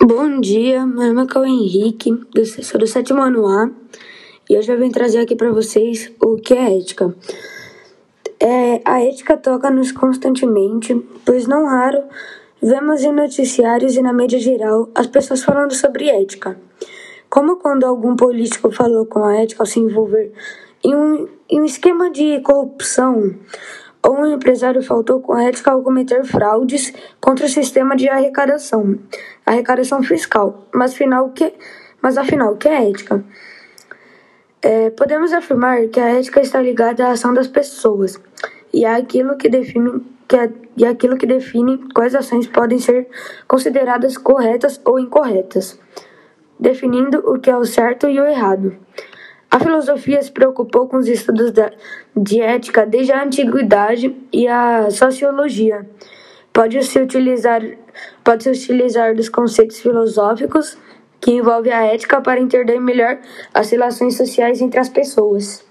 Bom dia, meu nome é Cauê Henrique, sou do sétimo ano A e hoje eu vim trazer aqui para vocês o que é ética. É, a ética toca-nos constantemente, pois não raro vemos em noticiários e na mídia geral as pessoas falando sobre ética. Como quando algum político falou com a ética ao se envolver em um, em um esquema de corrupção, ou um empresário faltou com ética ao cometer fraudes contra o sistema de arrecadação, arrecadação fiscal. Mas, final, que, mas afinal, o que é ética? É, podemos afirmar que a ética está ligada à ação das pessoas e aquilo que define que e que define quais ações podem ser consideradas corretas ou incorretas, definindo o que é o certo e o errado. A filosofia se preocupou com os estudos de ética desde a antiguidade e a sociologia. Pode-se utilizar, pode -se utilizar dos conceitos filosóficos que envolvem a ética para entender melhor as relações sociais entre as pessoas.